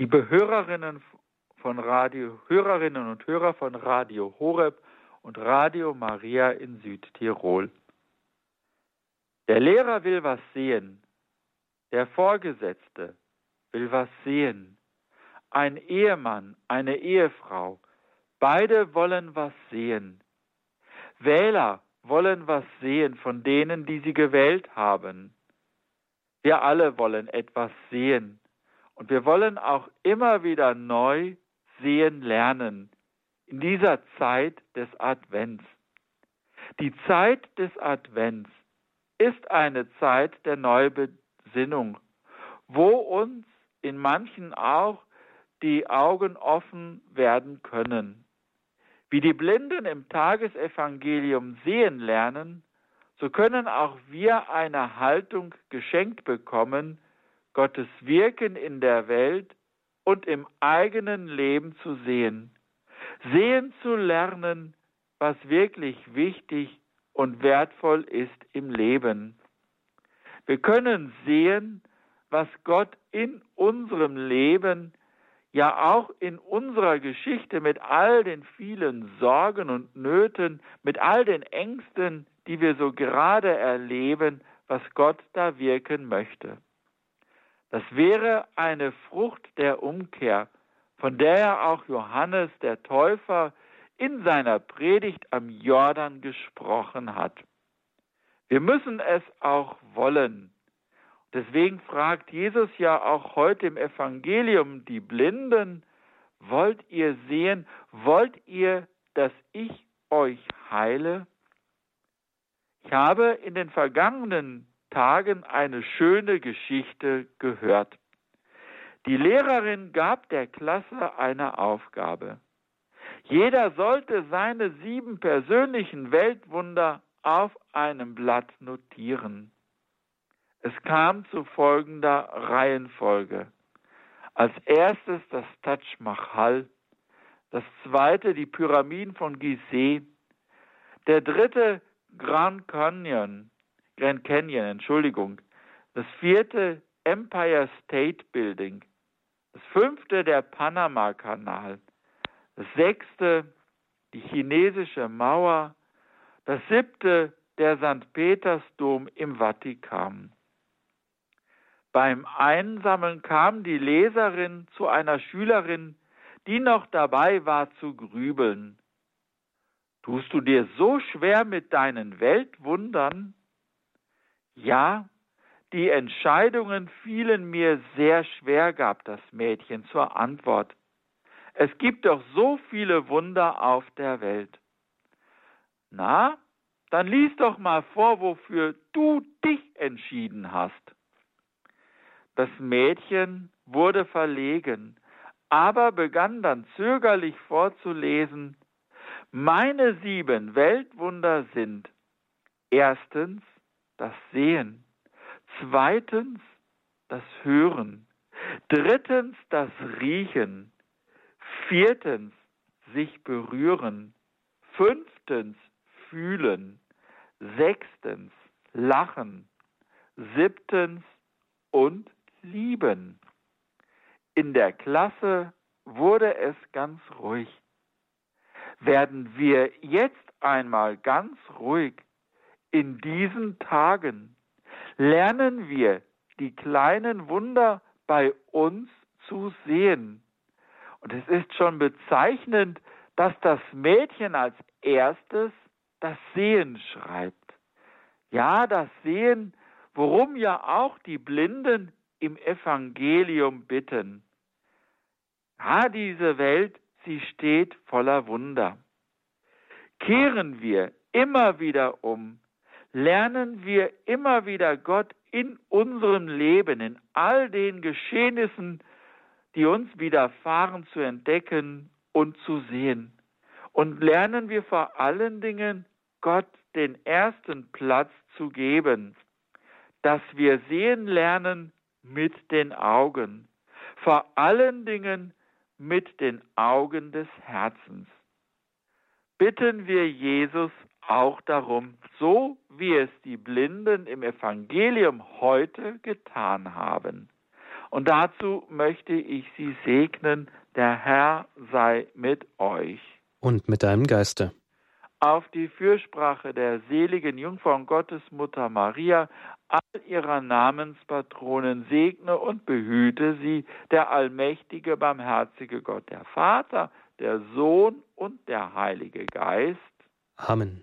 Liebe Hörerinnen von Radio, Hörerinnen und Hörer von Radio Horeb und Radio Maria in Südtirol. Der Lehrer will was sehen, der Vorgesetzte will was sehen, ein Ehemann, eine Ehefrau, beide wollen was sehen. Wähler wollen was sehen von denen, die sie gewählt haben. Wir alle wollen etwas sehen und wir wollen auch immer wieder neu sehen lernen in dieser Zeit des Advents. Die Zeit des Advents ist eine Zeit der Neubesinnung, wo uns in manchen auch die Augen offen werden können. Wie die Blinden im Tagesevangelium sehen lernen, so können auch wir eine Haltung geschenkt bekommen, Gottes Wirken in der Welt und im eigenen Leben zu sehen. Sehen zu lernen, was wirklich wichtig und wertvoll ist im Leben. Wir können sehen, was Gott in unserem Leben ja auch in unserer Geschichte mit all den vielen Sorgen und Nöten, mit all den Ängsten, die wir so gerade erleben, was Gott da wirken möchte. Das wäre eine Frucht der Umkehr, von der auch Johannes der Täufer in seiner Predigt am Jordan gesprochen hat. Wir müssen es auch wollen. Deswegen fragt Jesus ja auch heute im Evangelium die Blinden, wollt ihr sehen, wollt ihr, dass ich euch heile? Ich habe in den vergangenen Tagen eine schöne Geschichte gehört. Die Lehrerin gab der Klasse eine Aufgabe. Jeder sollte seine sieben persönlichen Weltwunder auf einem Blatt notieren. Es kam zu folgender Reihenfolge. Als erstes das Taj Mahal, das zweite die Pyramiden von Gizeh, der dritte Grand Canyon, Grand Canyon, Entschuldigung, das vierte Empire State Building, das fünfte der Panama-Kanal, das sechste die chinesische Mauer, das siebte der St. Petersdom im Vatikan. Beim Einsammeln kam die Leserin zu einer Schülerin, die noch dabei war zu grübeln. Tust du dir so schwer mit deinen Weltwundern? Ja, die Entscheidungen fielen mir sehr schwer, gab das Mädchen zur Antwort. Es gibt doch so viele Wunder auf der Welt. Na, dann lies doch mal vor, wofür du dich entschieden hast. Das Mädchen wurde verlegen, aber begann dann zögerlich vorzulesen, meine sieben Weltwunder sind erstens das Sehen, zweitens das Hören, drittens das Riechen, viertens sich berühren, fünftens fühlen, sechstens lachen, siebtens und lieben. In der Klasse wurde es ganz ruhig. Werden wir jetzt einmal ganz ruhig in diesen Tagen, lernen wir die kleinen Wunder bei uns zu sehen. Und es ist schon bezeichnend, dass das Mädchen als erstes das Sehen schreibt. Ja, das Sehen, worum ja auch die Blinden im Evangelium bitten. Ja, diese Welt, sie steht voller Wunder. Kehren wir immer wieder um, lernen wir immer wieder Gott in unserem Leben, in all den Geschehnissen, die uns widerfahren, zu entdecken und zu sehen. Und lernen wir vor allen Dingen Gott den ersten Platz zu geben, dass wir sehen lernen, mit den Augen, vor allen Dingen mit den Augen des Herzens. Bitten wir Jesus auch darum, so wie es die Blinden im Evangelium heute getan haben. Und dazu möchte ich Sie segnen, der Herr sei mit euch. Und mit deinem Geiste. Auf die Fürsprache der seligen Jungfrau und Gottesmutter Maria, all ihrer Namenspatronen segne und behüte sie der allmächtige, barmherzige Gott, der Vater, der Sohn und der Heilige Geist. Amen.